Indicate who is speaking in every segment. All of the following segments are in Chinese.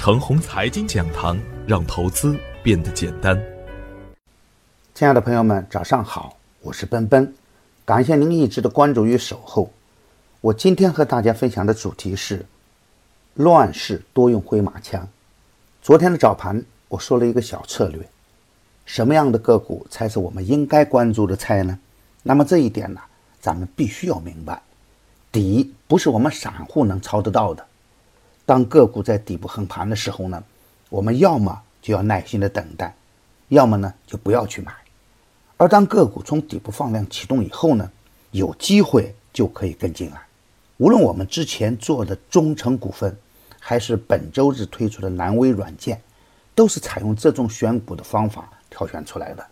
Speaker 1: 程红财经讲堂，让投资变得简单。
Speaker 2: 亲爱的朋友们，早上好，我是奔奔，感谢您一直的关注与守候。我今天和大家分享的主题是：乱世多用回马枪。昨天的早盘我说了一个小策略，什么样的个股才是我们应该关注的菜呢？那么这一点呢，咱们必须要明白，底不是我们散户能抄得到的。当个股在底部横盘的时候呢，我们要么就要耐心的等待，要么呢就不要去买。而当个股从底部放量启动以后呢，有机会就可以跟进来。无论我们之前做的中成股份，还是本周日推出的南威软件，都是采用这种选股的方法挑选出来的。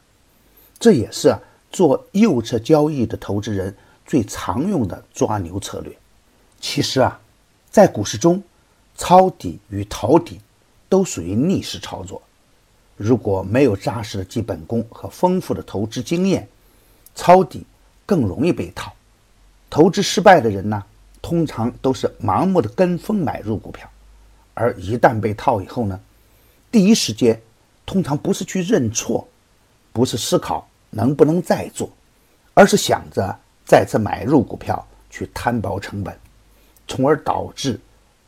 Speaker 2: 这也是做右侧交易的投资人最常用的抓牛策略。其实啊，在股市中，抄底与逃底都属于逆势操作。如果没有扎实的基本功和丰富的投资经验，抄底更容易被套。投资失败的人呢，通常都是盲目的跟风买入股票，而一旦被套以后呢，第一时间通常不是去认错，不是思考能不能再做，而是想着再次买入股票去摊薄成本，从而导致。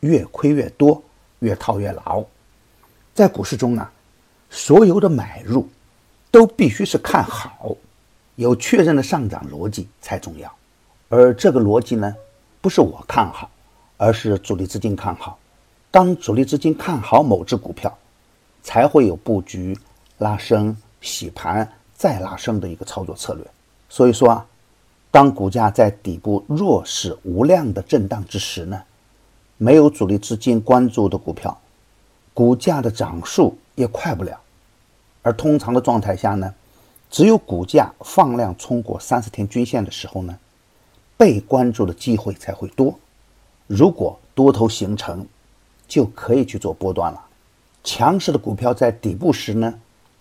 Speaker 2: 越亏越多，越套越牢。在股市中呢，所有的买入都必须是看好，有确认的上涨逻辑才重要。而这个逻辑呢，不是我看好，而是主力资金看好。当主力资金看好某只股票，才会有布局、拉升、洗盘再拉升的一个操作策略。所以说啊，当股价在底部弱势无量的震荡之时呢？没有主力资金关注的股票，股价的涨速也快不了。而通常的状态下呢，只有股价放量冲过三十天均线的时候呢，被关注的机会才会多。如果多头形成，就可以去做波段了。强势的股票在底部时呢，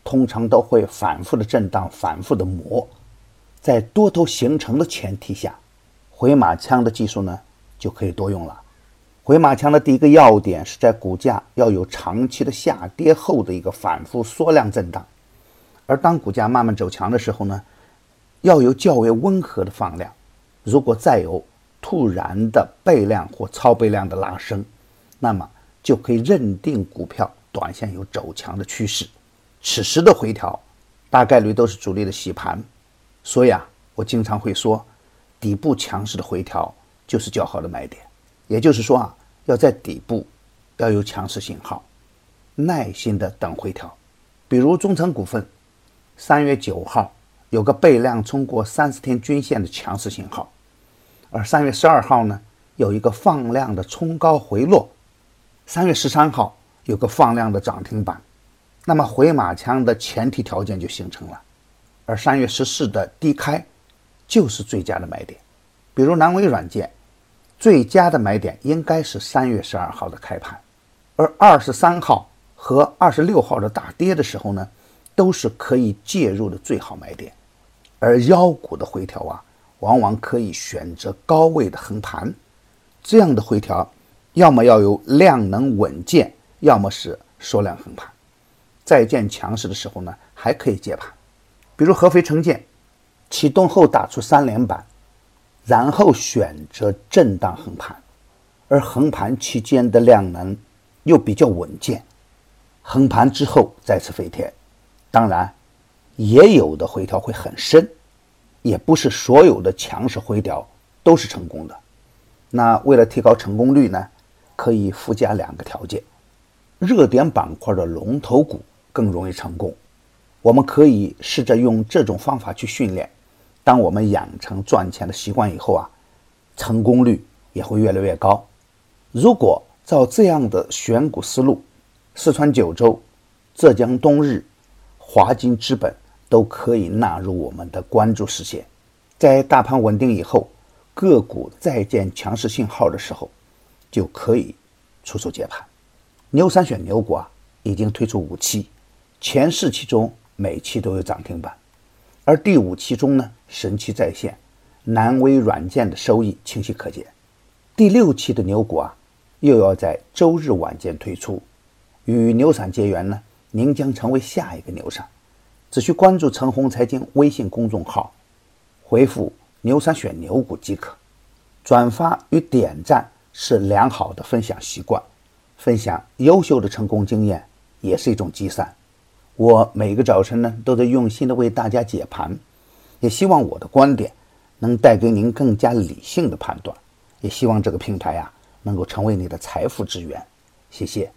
Speaker 2: 通常都会反复的震荡，反复的磨。在多头形成的前提下，回马枪的技术呢，就可以多用了。回马枪的第一个要点是在股价要有长期的下跌后的一个反复缩量震荡，而当股价慢慢走强的时候呢，要有较为温和的放量。如果再有突然的倍量或超倍量的拉升，那么就可以认定股票短线有走强的趋势。此时的回调大概率都是主力的洗盘，所以啊，我经常会说，底部强势的回调就是较好的买点。也就是说啊。要在底部要有强势信号，耐心的等回调。比如中成股份，三月九号有个倍量冲过三十天均线的强势信号，而三月十二号呢有一个放量的冲高回落，三月十三号有个放量的涨停板，那么回马枪的前提条件就形成了。而三月十四的低开就是最佳的买点，比如南威软件。最佳的买点应该是三月十二号的开盘，而二十三号和二十六号的大跌的时候呢，都是可以介入的最好买点。而妖股的回调啊，往往可以选择高位的横盘，这样的回调，要么要有量能稳健，要么是缩量横盘。再见强势的时候呢，还可以接盘，比如合肥城建启动后打出三连板。然后选择震荡横盘，而横盘期间的量能又比较稳健，横盘之后再次飞天。当然，也有的回调会很深，也不是所有的强势回调都是成功的。那为了提高成功率呢，可以附加两个条件：热点板块的龙头股更容易成功。我们可以试着用这种方法去训练。当我们养成赚钱的习惯以后啊，成功率也会越来越高。如果照这样的选股思路，四川九州、浙江东日、华金资本都可以纳入我们的关注视线。在大盘稳定以后，个股再见强势信号的时候，就可以出手接盘。牛三选牛股啊，已经推出五期，前四期中每期都有涨停板。而第五期中呢，神奇再现，南威软件的收益清晰可见。第六期的牛股啊，又要在周日晚间推出，与牛散结缘呢，您将成为下一个牛散。只需关注陈红财经微信公众号，回复“牛散选牛股”即可。转发与点赞是良好的分享习惯，分享优秀的成功经验也是一种积善。我每个早晨呢，都在用心的为大家解盘，也希望我的观点能带给您更加理性的判断，也希望这个平台啊能够成为你的财富之源。谢谢。